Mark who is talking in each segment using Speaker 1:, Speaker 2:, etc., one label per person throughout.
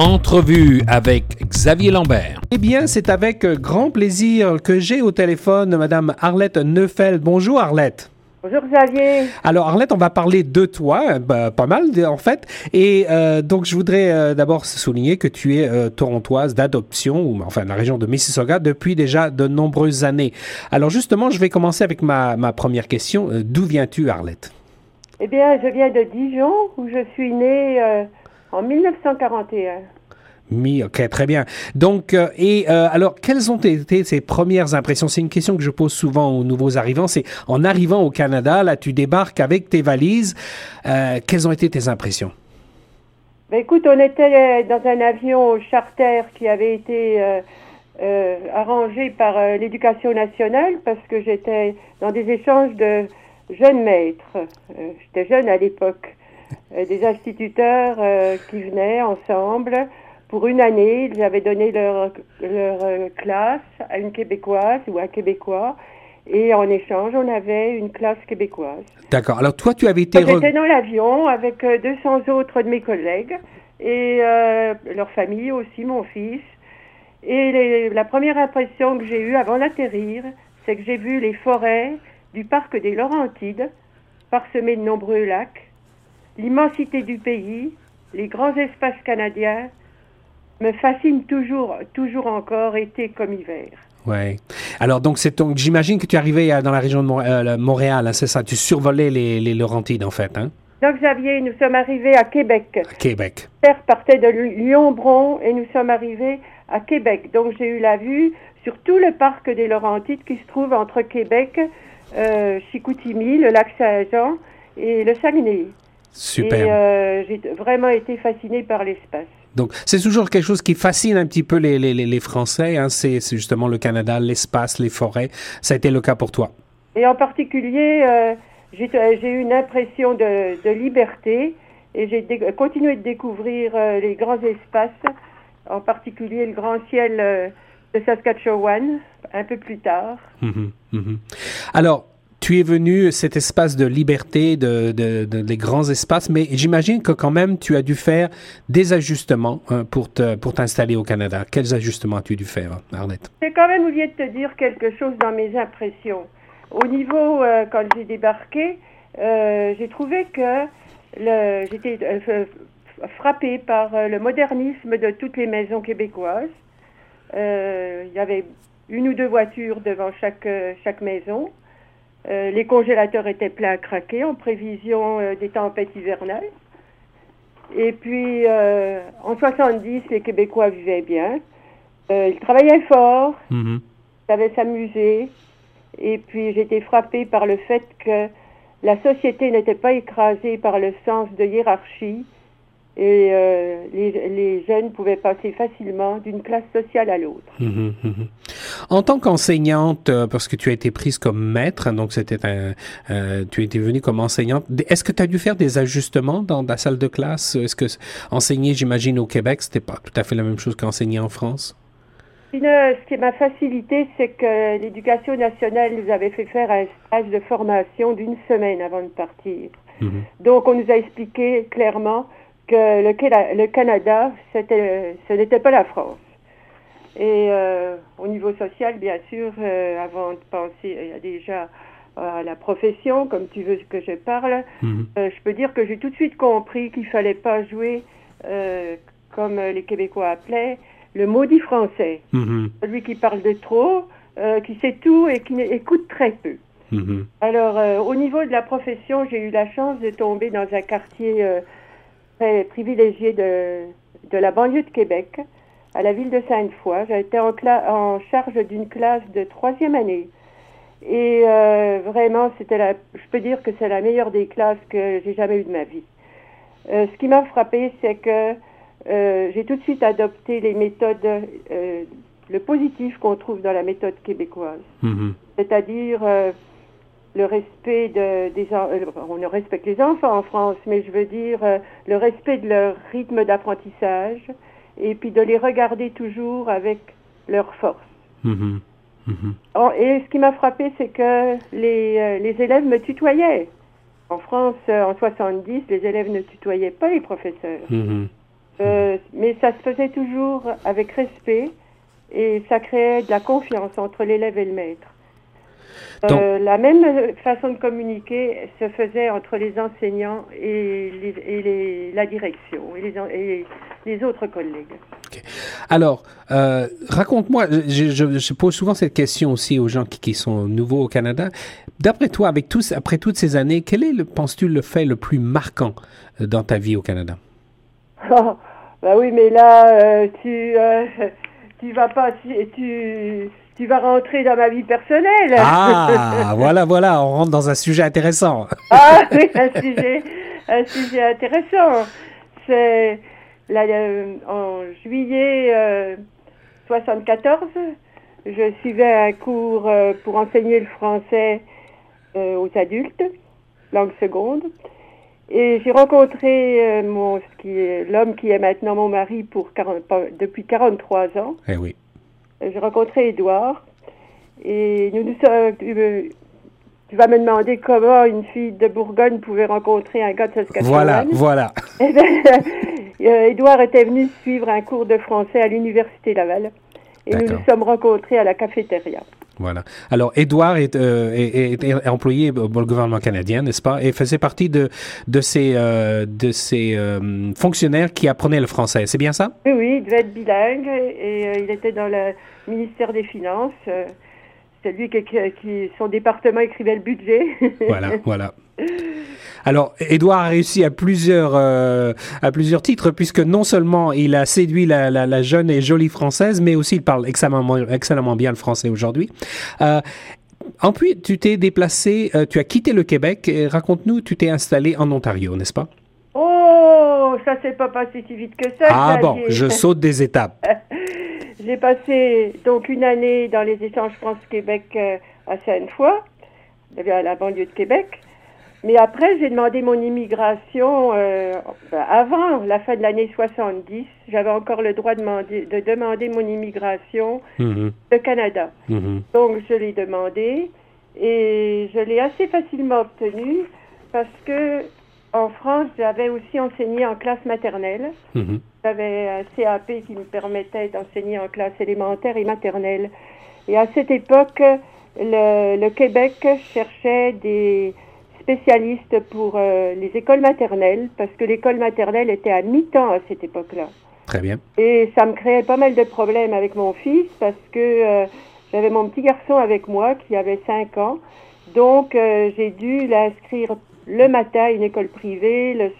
Speaker 1: Entrevue avec Xavier Lambert.
Speaker 2: Eh bien, c'est avec grand plaisir que j'ai au téléphone Madame Arlette Neufeld. Bonjour Arlette.
Speaker 3: Bonjour Xavier.
Speaker 2: Alors Arlette, on va parler de toi, bah, pas mal en fait. Et euh, donc je voudrais euh, d'abord souligner que tu es euh, torontoise d'adoption, ou enfin de la région de Mississauga, depuis déjà de nombreuses années. Alors justement, je vais commencer avec ma, ma première question. D'où viens-tu Arlette?
Speaker 3: Eh bien, je viens de Dijon, où je suis née en 1941.
Speaker 2: Ok, très bien. Donc, euh, et euh, alors, quelles ont été tes premières impressions? C'est une question que je pose souvent aux nouveaux arrivants. C'est en arrivant au Canada, là, tu débarques avec tes valises. Euh, quelles ont été tes impressions?
Speaker 3: Ben, écoute, on était dans un avion charter qui avait été arrangé par l'éducation nationale parce que j'étais dans des échanges de jeunes maîtres. j'étais jeune à l'époque. Des instituteurs qui venaient ensemble pour une année, ils avaient donné leur, leur euh, classe à une Québécoise ou à un Québécois. Et en échange, on avait une classe québécoise.
Speaker 2: D'accord. Alors toi, tu avais été...
Speaker 3: J'étais dans l'avion avec 200 euh, autres de mes collègues et euh, leur famille aussi, mon fils. Et la première impression que j'ai eue avant d'atterrir, c'est que j'ai vu les forêts du parc des Laurentides, parsemées de nombreux lacs, l'immensité du pays, les grands espaces canadiens, me fascine toujours, toujours encore, été comme hiver.
Speaker 2: Oui. Alors, donc, c'est donc, j'imagine que tu arrivais dans la région de euh, Montréal, hein, c'est ça? Tu survolais les, les, Laurentides, en fait, hein?
Speaker 3: Donc, Xavier, nous sommes arrivés à Québec.
Speaker 2: Québec.
Speaker 3: Père partait de Lyon-Bron et nous sommes arrivés à Québec. Donc, j'ai eu la vue sur tout le parc des Laurentides qui se trouve entre Québec, euh, Chicoutimi, le lac Saint-Jean et le Saguenay.
Speaker 2: Super.
Speaker 3: Et euh, j'ai vraiment été fascinée par l'espace.
Speaker 2: Donc, c'est toujours quelque chose qui fascine un petit peu les, les, les Français. Hein. C'est justement le Canada, l'espace, les forêts. Ça a été le cas pour toi.
Speaker 3: Et en particulier, euh, j'ai eu une impression de, de liberté et j'ai continué de découvrir euh, les grands espaces, en particulier le grand ciel euh, de Saskatchewan, un peu plus tard.
Speaker 2: Hum, hum, Alors, tu es venu cet espace de liberté, de, de, des grands espaces, mais j'imagine que quand même tu as dû faire des ajustements hein, pour pour t'installer au Canada. Quels ajustements as-tu dû faire, Arlette?
Speaker 3: J'ai quand même oublié de te dire quelque chose dans mes impressions. Au niveau, euh, quand j'ai débarqué, euh, j'ai trouvé que j'étais euh, frappée par le modernisme de toutes les maisons québécoises. Il y avait une ou deux voitures devant chaque, chaque maison. Euh, les congélateurs étaient pleins à craquer en prévision euh, des tempêtes hivernales. Et puis, euh, en 70, les Québécois vivaient bien. ils travaillaient fort, mm-hmm. ils savaient s'amuser. Et puis, j'étais frappée par le fait que la société n'était pas écrasée par le sens de hiérarchie et euh, les, jeunes pouvaient passer facilement d'une classe sociale à l'autre.
Speaker 2: Hum, hum, hum, en tant qu'enseignante, euh, parce que tu as été prise comme maître, donc c'était un, euh, tu étais venue comme enseignante, est-ce que tu as dû faire des ajustements dans ta salle de classe? Est-ce que enseigner, j'imagine, au Québec, c'était pas tout à fait la même chose qu'enseigner en France?
Speaker 3: Ce qui m'a facilité, c'est que l'éducation nationale nous avait fait faire un stage de formation d'une semaine avant de partir. Donc, on nous a expliqué clairement que le, le Canada, c'était, ce n'était pas la France. Et euh, au niveau social, bien sûr, euh, avant de penser déjà à la profession, comme tu veux que je parle, mhm. euh, je peux dire que j'ai tout de suite compris qu'il fallait pas jouer, comme les Québécois appelaient, le maudit français. Mhm. Celui qui parle de trop, qui sait tout et qui écoute très peu. Mhm. Alors, au niveau de la profession, j'ai eu la chance de tomber dans un quartier privilégiée de, de la banlieue de Québec, à la ville de Sainte-Foy. J'ai été en, en charge d'une classe de troisième année. Et euh, vraiment, c'était la, je peux dire que c'est la meilleure des classes que j'ai jamais eues de ma vie. Euh, ce qui m'a frappé, c'est que euh, j'ai tout de suite adopté les méthodes, le positif qu'on trouve dans la méthode québécoise. Mm-hmm. C'est-à-dire le respect de, des euh, on respecte les enfants en France, mais je veux dire euh, le respect de leur rythme d'apprentissage et puis de les regarder toujours avec leur force. Mm-hmm. Mm-hmm. et ce qui m'a frappé, c'est que les, euh, les élèves me tutoyaient. En France, en 70, les élèves ne tutoyaient pas les professeurs. Mm-hmm. mais ça se faisait toujours avec respect et ça créait de la confiance entre l'élève et le maître. Euh, la même façon de communiquer se faisait entre les enseignants et, les, la direction et les, autres collègues.
Speaker 2: Alors, euh, raconte-moi, je, pose souvent cette question aussi aux gens qui, sont nouveaux au Canada. D'après toi, avec tous, après toutes ces années, quel est, penses-tu, le fait le plus marquant euh, dans ta vie au Canada?
Speaker 3: Oh, bah oui, mais là, tu, tu vas pas, tu, tu vas rentrer dans ma vie personnelle.
Speaker 2: Ah, voilà, voilà, on rentre dans un sujet intéressant.
Speaker 3: ah oui, un sujet, un sujet intéressant. C'est euh, en juillet 1974, euh, je suivais un cours euh, pour enseigner le français aux adultes, langue seconde. Et j'ai rencontré mon, l'homme qui est maintenant mon mari pour depuis 43 ans.
Speaker 2: Eh oui
Speaker 3: j'ai rencontré Édouard et nous nous sommes. Tu, vas me demander comment une fille de Bourgogne pouvait rencontrer un gars de Saskatchewan.
Speaker 2: Voilà, voilà.
Speaker 3: Ben, euh, Édouard était venu suivre un cours de français à l'Université Laval et nous nous sommes rencontrés à la cafétéria.
Speaker 2: Voilà. Alors, Édouard est, euh, est, employé pour le gouvernement canadien, n'est-ce pas, et faisait partie de, de ces, euh, de ces fonctionnaires qui apprenaient le français. C'est bien ça?
Speaker 3: Oui, oui, il devait être bilingue et il était dans le ministère des Finances. Euh, c'est lui qui, qui, son département écrivait le budget.
Speaker 2: voilà, voilà. Alors, Édouard a réussi à plusieurs, euh, à plusieurs titres, puisque non seulement il a séduit la, la, jeune et jolie française, mais aussi il parle excellemment, excellemment bien le français aujourd'hui. Euh, puis, tu t'es déplacé, euh, tu as quitté le Québec. Raconte-nous, tu t'es installé en Ontario, n'est-ce pas?
Speaker 3: Oh, ça s'est pas passé si vite que ça.
Speaker 2: Ah bon, je saute des étapes.
Speaker 3: J'ai passé donc une année dans les échanges France-Québec euh, à Sainte-Foy, à la banlieue de Québec. Mais après, j'ai demandé mon immigration euh, avant la fin de l'année 70. J'avais encore le droit de demander, de demander mon immigration mm-hmm. de Canada. Mm-hmm. Donc, je l'ai demandé et je l'ai assez facilement obtenu parce que en France, j'avais aussi enseigné en classe maternelle. Mhm. J'avais un CAP qui me permettait d'enseigner en classe élémentaire et maternelle. Et à cette époque, le, Québec cherchait des spécialistes pour euh, les écoles maternelles, parce que l'école maternelle était à mi-temps à cette époque-là.
Speaker 2: Très bien.
Speaker 3: Et ça me créait pas mal de problèmes avec mon fils, parce que euh, j'avais mon petit garçon avec moi qui avait 5 ans. Donc, euh, j'ai dû l'inscrire le matin à une école privée, le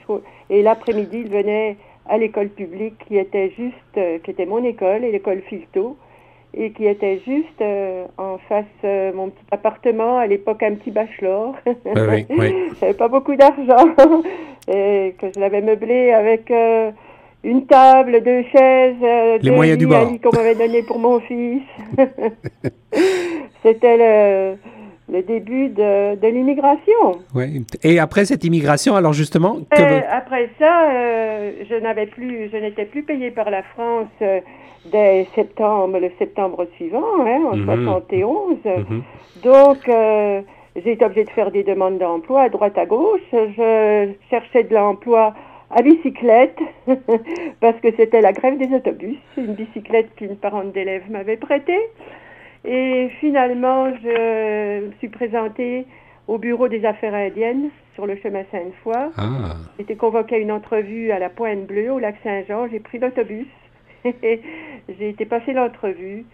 Speaker 3: et l'après-midi, il venait à l'école publique qui était juste, qui était mon école, et l'école Filto, et qui était juste euh, en face de mon petit appartement, à l'époque un petit bachelor.
Speaker 2: Oui, oui.
Speaker 3: J'avais pas beaucoup d'argent, et que je l'avais meublé avec une table, deux chaises,
Speaker 2: Les moyens du bord.
Speaker 3: qu'on m'avait donné pour mon fils. C'était le le début de, de l'immigration.
Speaker 2: Oui. Et après cette immigration, alors justement,
Speaker 3: euh, après ça, euh, je n'avais plus, je n'étais plus payé par la France euh, dès septembre, le septembre suivant, hein, en 71. Mhm. Donc, j'ai été obligée de faire des demandes d'emploi à droite à gauche. Je cherchais de l'emploi à bicyclette parce que c'était la grève des autobus, une bicyclette qu'une parente d'élève m'avait prêtée. Et finalement, je me suis présentée au bureau des affaires indiennes sur le chemin Sainte-Foy. Ah. Été convoquée à une entrevue à la Pointe Bleue, au lac Saint-Jean. J'ai pris l'autobus. j'ai été passer l'entrevue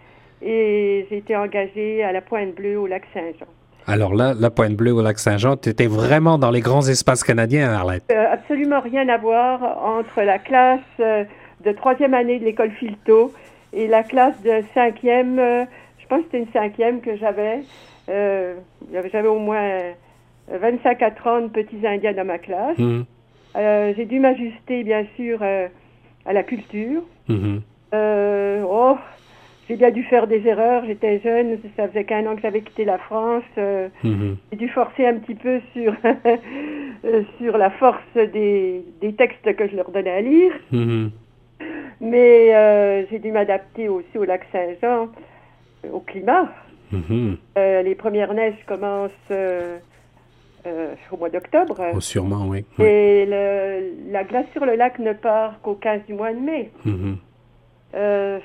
Speaker 3: et j'ai été engagée à la Pointe Bleue, au lac Saint-Jean.
Speaker 2: Alors là, la Pointe Bleue au lac Saint-Jean, tu étais vraiment dans les grands espaces canadiens, Arlette.
Speaker 3: Euh, absolument rien à voir entre la classe euh, de troisième année de l'école Filto et la classe de cinquième euh, je pense que c'était une cinquième que j'avais. Euh, j'avais au moins 25 à 30 petits Indiens dans ma classe. Euh, j'ai dû m'ajuster, bien sûr, euh, à la culture. Mhm. oh, j'ai bien dû faire des erreurs. J'étais jeune, ça faisait qu'un an que j'avais quitté la France. Mhm. J'ai dû forcer un petit peu sur, sur la force des, des, textes que je leur donnais à lire. Mais j'ai dû m'adapter aussi au lac Saint-Jean au climat. Mhm. Euh, les premières neiges commencent euh, au mois d'octobre.
Speaker 2: Oh, sûrement, oui.
Speaker 3: Et la glace sur le lac ne part qu'au 15 du mois de mai. Mm-hmm.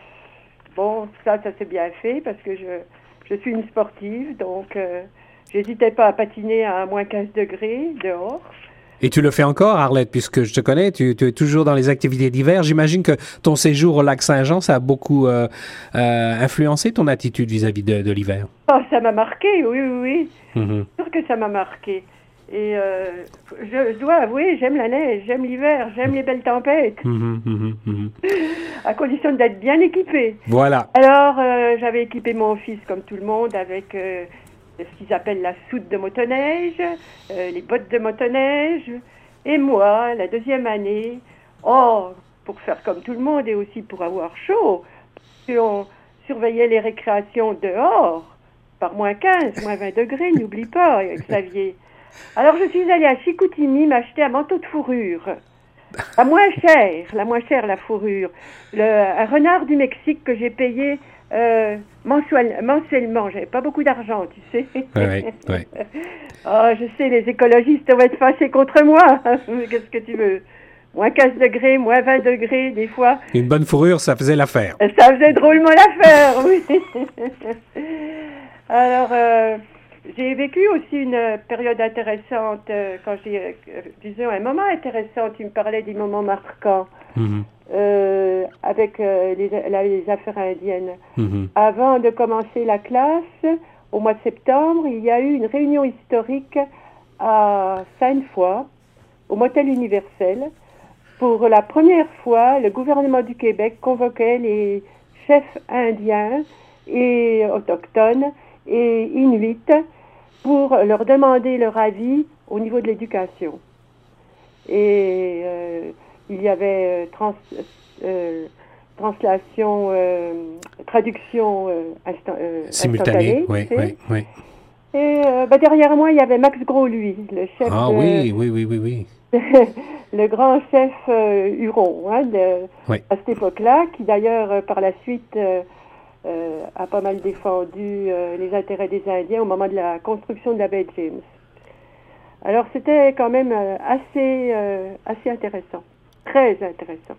Speaker 3: bon, ça, ça s'est bien fait parce que je, je suis une sportive, donc j'hésitais pas à patiner à moins 15 degrés dehors.
Speaker 2: Et tu le fais encore, Arlette, puisque je te connais, tu, es toujours dans les activités d'hiver. J'imagine que ton séjour au lac Saint-Jean, ça a beaucoup euh, euh, influencé ton attitude vis-à-vis de, l'hiver.
Speaker 3: Oh, ça m'a marqué, oui, oui, oui. Mm sûr que ça m'a marqué. Et euh, je, dois avouer, j'aime la neige, j'aime l'hiver, j'aime les belles tempêtes. Mhm, mhm, à condition d'être bien équipé.
Speaker 2: Voilà.
Speaker 3: Alors, j'avais équipé mon fils, comme tout le monde, avec ce qu'ils appellent la soute de motoneige, euh, les bottes de motoneige. Et moi, la deuxième année, oh, pour faire comme tout le monde et aussi pour avoir chaud, on surveillait les récréations dehors, par moins 15, moins 20 degrés, n'oublie pas, Xavier. Alors je suis allée à Chicoutimi m'acheter un manteau de fourrure. La moins chère, la moins chère, la fourrure. Le, un renard du Mexique que j'ai payé euh, mensuel, mensuellement. J'avais pas beaucoup d'argent, tu sais.
Speaker 2: Oui, oui.
Speaker 3: oh, je sais, les écologistes vont être fâchés contre moi. Qu'est-ce que tu veux? Moins 15 degrés, moins 20 degrés, des fois.
Speaker 2: Une bonne fourrure, ça faisait l'affaire.
Speaker 3: Ça faisait drôlement l'affaire, oui. Alors, euh, j'ai vécu aussi une période intéressante, euh, quand j'ai, euh, disons, un moment intéressant. Tu me parlais des moments marquants. Mhm. Euh, avec euh, les, les, affaires indiennes. Mhm. Avant de commencer la classe, au mois de septembre, il y a eu une réunion historique à Sainte-Foy, au Motel Universel. Pour la première fois, le gouvernement du Québec convoquait les chefs indiens et autochtones et inuits pour leur demander leur avis au niveau de l'éducation. Et euh, il y avait euh, trans, euh, translation, euh, traduction
Speaker 2: simultanée. Oui, oui, oui.
Speaker 3: Et bah, derrière moi, il y avait Max Gros, lui, le chef.
Speaker 2: Ah oui, oui, oui, oui, oui.
Speaker 3: le grand chef Huron, hein, à cette époque-là, qui d'ailleurs, par la suite, a pas mal défendu les intérêts des Indiens au moment de la construction de la baie James. Alors c'était quand même assez, assez intéressant. Très intéressant.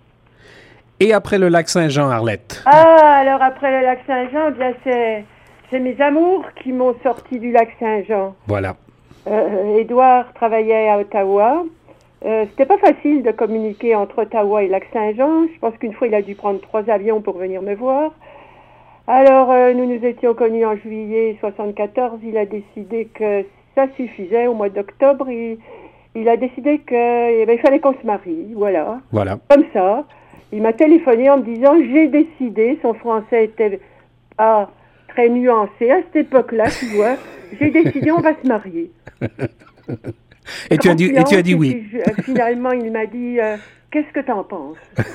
Speaker 2: Et après le lac Saint-Jean, Arlette?
Speaker 3: Ah, alors après le lac Saint-Jean, bien c'est, c'est mes amours qui m'ont sorti du lac Saint-Jean.
Speaker 2: Voilà.
Speaker 3: Euh, Édouard travaillait à Ottawa. Euh, c'était pas facile de communiquer entre Ottawa et lac Saint-Jean. Je pense qu'une fois, il a dû prendre trois avions pour venir me voir. Alors, euh, nous nous étions connus en juillet 74. Il a décidé que ça suffisait. Au mois d'octobre, il, il a décidé qu'il eh ben, fallait qu'on se marie, voilà.
Speaker 2: Voilà.
Speaker 3: Comme ça. Il m'a téléphoné en me disant j'ai décidé, son français était ah, très nuancé à cette époque-là, tu vois. J'ai décidé, on va se marier.
Speaker 2: et, tu as dit, et tu as dit oui.
Speaker 3: finalement, il m'a dit euh, qu'est-ce que tu en penses?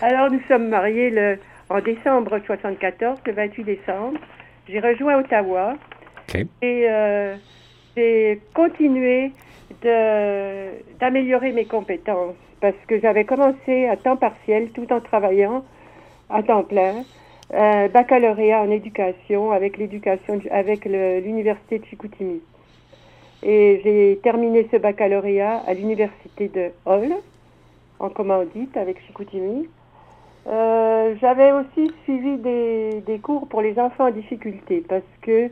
Speaker 3: Alors, nous sommes mariés le, en décembre 74, le 28 décembre. J'ai rejoint Ottawa. Et euh, j'ai continué d'améliorer mes compétences parce que j'avais commencé à temps partiel tout en travaillant à temps plein. Un baccalauréat en éducation avec l'éducation avec l'université de Chicoutimi. Et j'ai terminé ce baccalauréat à l'université de Hall, en commandite avec Chicoutimi. Euh, j'avais aussi suivi des, cours pour les enfants en difficulté parce que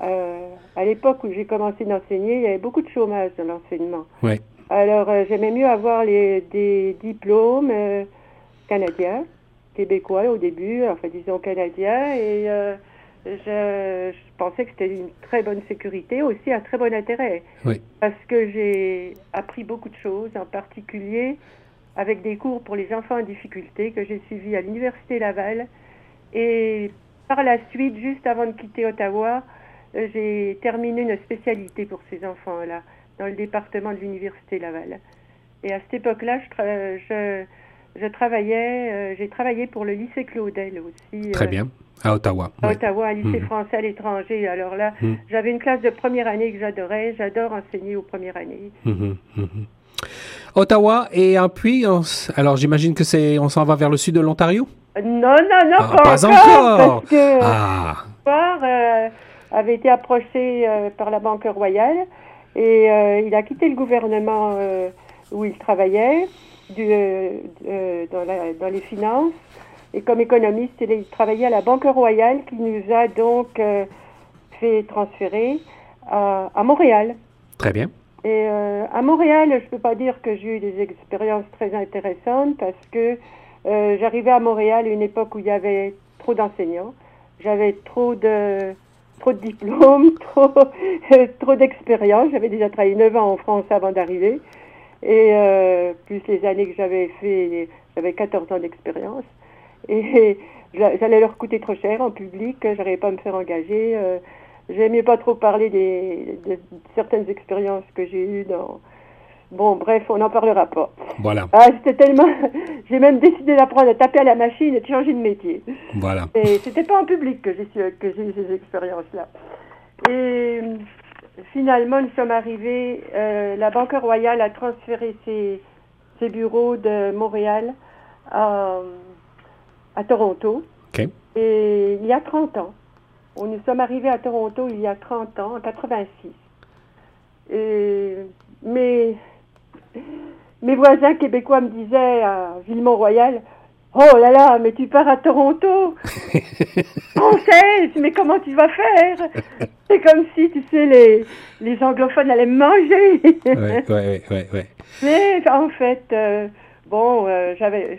Speaker 3: euh, à l'époque où j'ai commencé d'enseigner, il y avait beaucoup de chômage dans l'enseignement.
Speaker 2: Ouais.
Speaker 3: Alors, euh, j'aimais mieux avoir les, des diplômes euh, canadiens, québécois au début, enfin disons canadiens, et je, je, pensais que c'était une très bonne sécurité, aussi un très bon intérêt.
Speaker 2: Oui.
Speaker 3: Parce que j'ai appris beaucoup de choses, en particulier avec des cours pour les enfants en difficulté que j'ai suivis à l'Université Laval. Et par la suite, juste avant de quitter Ottawa, j'ai terminé une spécialité pour ces enfants-là dans le département de l'Université Laval. Et à cette époque-là, je, je, je, travaillais, euh, j'ai travaillé pour le lycée Claudel aussi.
Speaker 2: Très euh, bien. À Ottawa.
Speaker 3: À Ottawa, un lycée mhm. français à l'étranger. Alors là, mhm. j'avais une classe de première année que j'adorais. J'adore enseigner aux premières années.
Speaker 2: Mhm, Ottawa et puis, alors j'imagine que c'est, on s'en va vers le sud de l'Ontario?
Speaker 3: Non, non, non,
Speaker 2: ah, pas, encore. Parce que,
Speaker 3: ah. Avait été approché par la Banque royale et il a quitté le gouvernement où il travaillait du, dans, dans, les finances et comme économiste, il travaillait à la Banque royale qui nous a donc fait transférer à, à Montréal.
Speaker 2: Très bien.
Speaker 3: Et euh, à Montréal, je ne peux pas dire que j'ai eu des expériences très intéressantes parce que euh, j'arrivais à Montréal à une époque où il y avait trop d'enseignants, j'avais trop de trop de diplômes, trop trop d'expérience. J'avais déjà travaillé 9 ans en France avant d'arriver et euh, plus les années que j'avais fait, j'avais 14 ans d'expérience et j'allais leur coûter trop cher en public, j'arrivais pas à me faire engager. Euh, J'aimais pas trop parler des, de certaines expériences que j'ai eues dans. Bon, bref, on n'en parlera pas.
Speaker 2: Voilà.
Speaker 3: Ah, c'était tellement. J'ai même décidé d'apprendre à taper à la machine et de changer de métier.
Speaker 2: Voilà.
Speaker 3: Et c'était pas en public que j'ai eu ces expériences-là. Et finalement, nous sommes arrivés. Euh, la Banque Royale a transféré ses, ses bureaux de Montréal à, à Toronto.
Speaker 2: OK.
Speaker 3: Et il y a 30 ans. Nous sommes arrivés à Toronto il y a 30 ans, en 86. Et mes, mes voisins québécois me disaient à Villemont-Royal, Oh là là, mais tu pars à Toronto Française, mais comment tu vas faire? C'est comme si, tu sais, les, les anglophones allaient me manger.
Speaker 2: Oui, oui, oui. Ouais.
Speaker 3: Mais en fait, euh, bon, euh, j'avais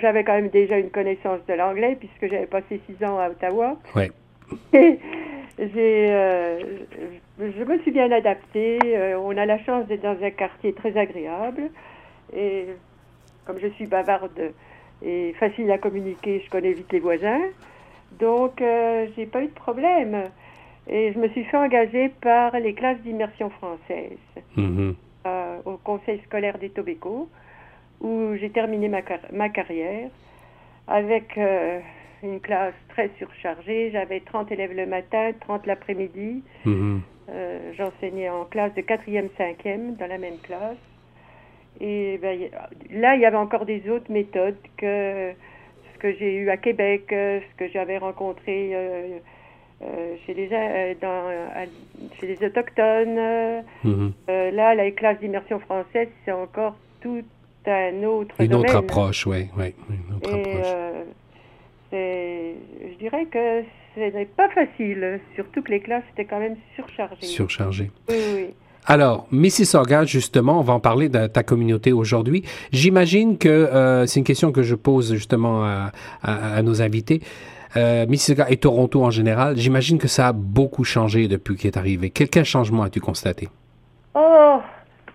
Speaker 3: j'avais quand même déjà une connaissance de l'anglais puisque j'avais passé six ans à Ottawa.
Speaker 2: Oui.
Speaker 3: j'ai, euh, je me suis bien adaptée. Euh, on a la chance d'être dans un quartier très agréable. Et comme je suis bavarde et facile à communiquer, je connais vite les voisins. Donc, euh, j'ai pas eu de problème. Et je me suis fait engager par les classes d'immersion française
Speaker 2: mm-hmm.
Speaker 3: au conseil scolaire des Tobéco, où j'ai terminé ma, ma carrière avec une classe très surchargée. J'avais 30 élèves le matin, 30 l'après-midi.
Speaker 2: Mhm.
Speaker 3: Euh, j'enseignais en classe de 4e, 5e dans la même classe. Et ben, là, il y avait encore des autres méthodes que ce que j'ai eu à Québec, euh, ce que j'avais rencontré euh, chez, les, dans, chez les Autochtones.
Speaker 2: Mhm.
Speaker 3: là, la classe d'immersion française, c'est encore tout un autre
Speaker 2: Une
Speaker 3: domaine.
Speaker 2: autre approche, oui. Ouais, une autre approche
Speaker 3: je dirais que ce n'est pas facile, surtout que les classes étaient quand même surchargées.
Speaker 2: Surchargées.
Speaker 3: Oui, oui.
Speaker 2: Alors, Mississauga, justement, on va en parler de ta communauté aujourd'hui. J'imagine que euh, c'est une question que je pose justement à, nos invités. Euh, Mississauga et Toronto en général, j'imagine que ça a beaucoup changé depuis qu'il est arrivé. Quel, quel changement as-tu constaté?
Speaker 3: Oh,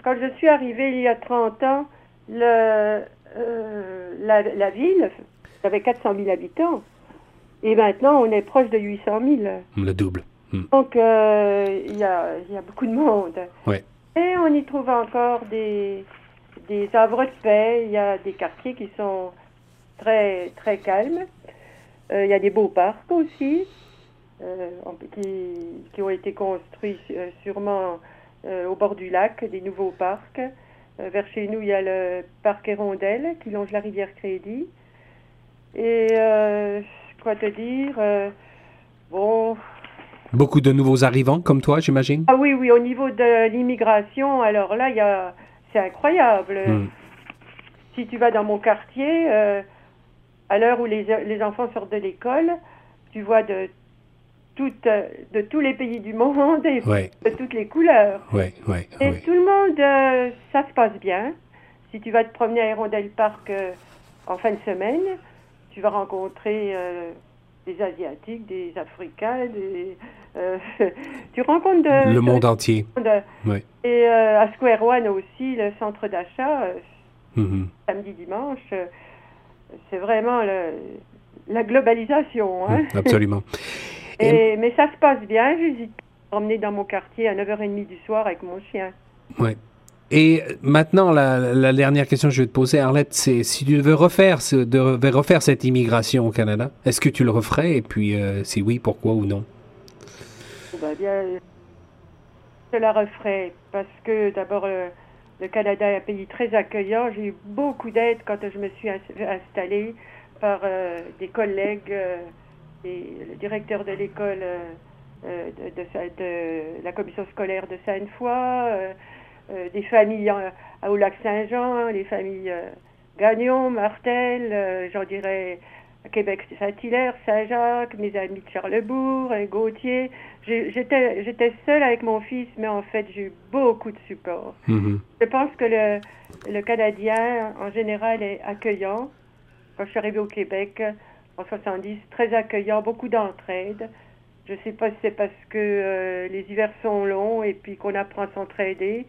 Speaker 3: quand je suis arrivée il y a 30 ans, le, euh, la, la ville y avait 400 000 habitants. Et maintenant, on est proche de 800 000.
Speaker 2: Le double.
Speaker 3: Hmm. Donc, euh, il y, a, y, a, beaucoup de monde.
Speaker 2: Ouais.
Speaker 3: Et on y trouve encore des, des havres de paix. Il y a des quartiers qui sont très, très calmes. Euh, il y a des beaux parcs aussi, euh, qui, qui, ont été construits sûrement au bord du lac, des nouveaux parcs. vers chez nous, il y a le parc Hérondelle qui longe la rivière Crédit. Et euh, quoi te dire euh, Bon.
Speaker 2: Beaucoup de nouveaux arrivants comme toi, j'imagine?
Speaker 3: Ah oui, oui, au niveau de l'immigration, alors là, y a, c'est incroyable.
Speaker 2: Hmm.
Speaker 3: Si tu vas dans mon quartier, euh, à l'heure où les, les, enfants sortent de l'école, tu vois de, de tous les pays du monde et de toutes les couleurs.
Speaker 2: Ouais, ouais,
Speaker 3: et tout le monde, ça se passe bien. Si tu vas te promener à Hirondelle Park en fin de semaine, tu vas rencontrer euh, des Asiatiques, des Africains, des, euh, tu rencontres de,
Speaker 2: le monde entier.
Speaker 3: oui. Et euh, à Square One aussi, le centre d'achat,
Speaker 2: mm-hmm.
Speaker 3: samedi, dimanche, c'est vraiment le, la globalisation. Hein?
Speaker 2: Mm, absolument.
Speaker 3: Et, mais ça se passe bien. J'hésite à emmener dans mon quartier à 9h30 du soir avec mon chien.
Speaker 2: Oui. Et maintenant, la, dernière question que je vais te poser, Arlette, c'est si tu devais refaire, devais refaire cette immigration au Canada, est-ce que tu le referais? Et puis, euh, si oui, pourquoi ou non?
Speaker 3: Bah bien, Je la referais parce que d'abord, euh, le Canada est un pays très accueillant. J'ai eu beaucoup d'aide quand je me suis installée par euh, des collègues et le directeur de l'école de, la commission scolaire de Sainte-Foy, des familles au lac Saint-Jean, les familles Gagnon, Martel, j'en dirais Québec, Saint-Hilaire, Saint-Jacques, mes amis de Charlebourg, Gauthier. J'étais, j'étais seule avec mon fils, mais en fait, j'ai eu beaucoup de support. Mm-hmm. Je pense que le, le Canadien, en général, est accueillant. Quand je suis arrivée au Québec, en 70, très accueillant, beaucoup d'entraide. Je ne sais pas si c'est parce que euh, les hivers sont longs et puis qu'on apprend à s'entraider,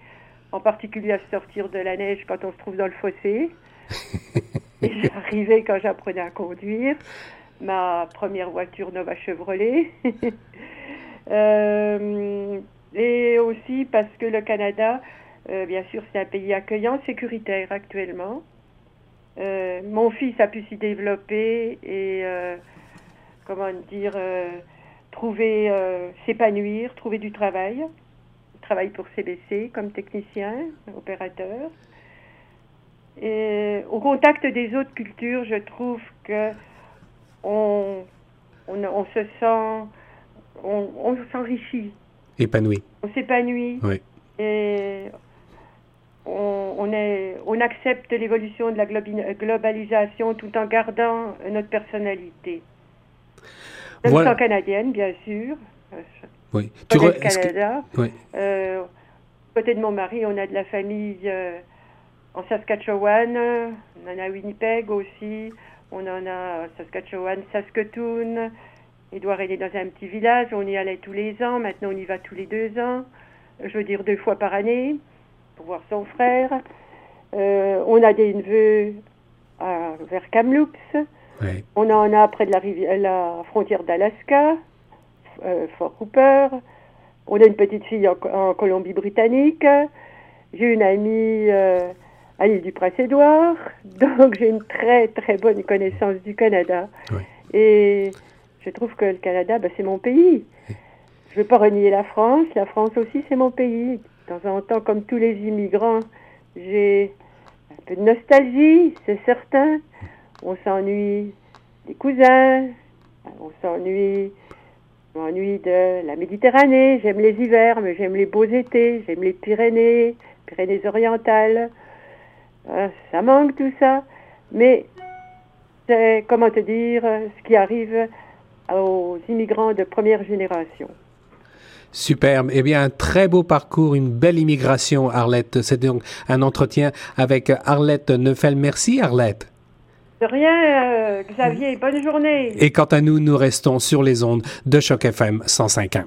Speaker 3: en particulier à sortir de la neige quand on se trouve dans le fossé. J'arrivais quand j'apprenais à conduire ma première voiture Nova Chevrolet. Euh, et aussi parce que le Canada, euh, bien sûr, c'est un pays accueillant, sécuritaire actuellement. Euh, mon fils a pu s'y développer et, comment dire, trouver, s'épanouir, trouver du travail. Il travaille pour CBC comme technicien, opérateur. Et au contact des autres cultures, je trouve que on, on, se sent, on, s'enrichit.
Speaker 2: Épanoui.
Speaker 3: On s'épanouit.
Speaker 2: Oui.
Speaker 3: Et on, on, est, on accepte l'évolution de la globalisation tout en gardant notre personnalité. Même voilà. canadienne, bien sûr.
Speaker 2: Oui.
Speaker 3: Tu Canada. Oui. Euh, côté de mon mari, on a de la famille euh, en Saskatchewan, on en a à Winnipeg aussi, on en a Saskatchewan, Saskatoon. Edouard est dans un petit village, on y allait tous les ans, maintenant on y va tous les deux ans, je veux dire deux fois par année, pour voir son frère. Euh, on a des neveux à, vers Kamloops, on en a près de la, la frontière d'Alaska, euh, Fort Cooper. On a une petite fille en, Colombie-Britannique. J'ai une amie euh, à l'île du Prince-Édouard. Donc j'ai une très très bonne connaissance du Canada. Et je trouve que le Canada, ben, c'est mon pays. Je ne veux pas renier la France. La France aussi, c'est mon pays. De temps en temps, comme tous les immigrants, j'ai un peu de nostalgie, c'est certain. On s'ennuie des cousins, on s'ennuie, m'ennuie de la Méditerranée. J'aime les hivers, mais j'aime les beaux étés. J'aime les Pyrénées, Pyrénées orientales. Euh, ça manque tout ça, mais c'est, comment te dire, ce qui arrive aux immigrants de première génération.
Speaker 2: Superbe. Eh bien, un très beau parcours, une belle immigration, Arlette. C'est donc un entretien avec Arlette Neufel. Merci, Arlette.
Speaker 3: De rien, euh, Xavier. Bonne journée.
Speaker 2: Et quant à nous, nous restons sur les ondes de Choc FM 105.1.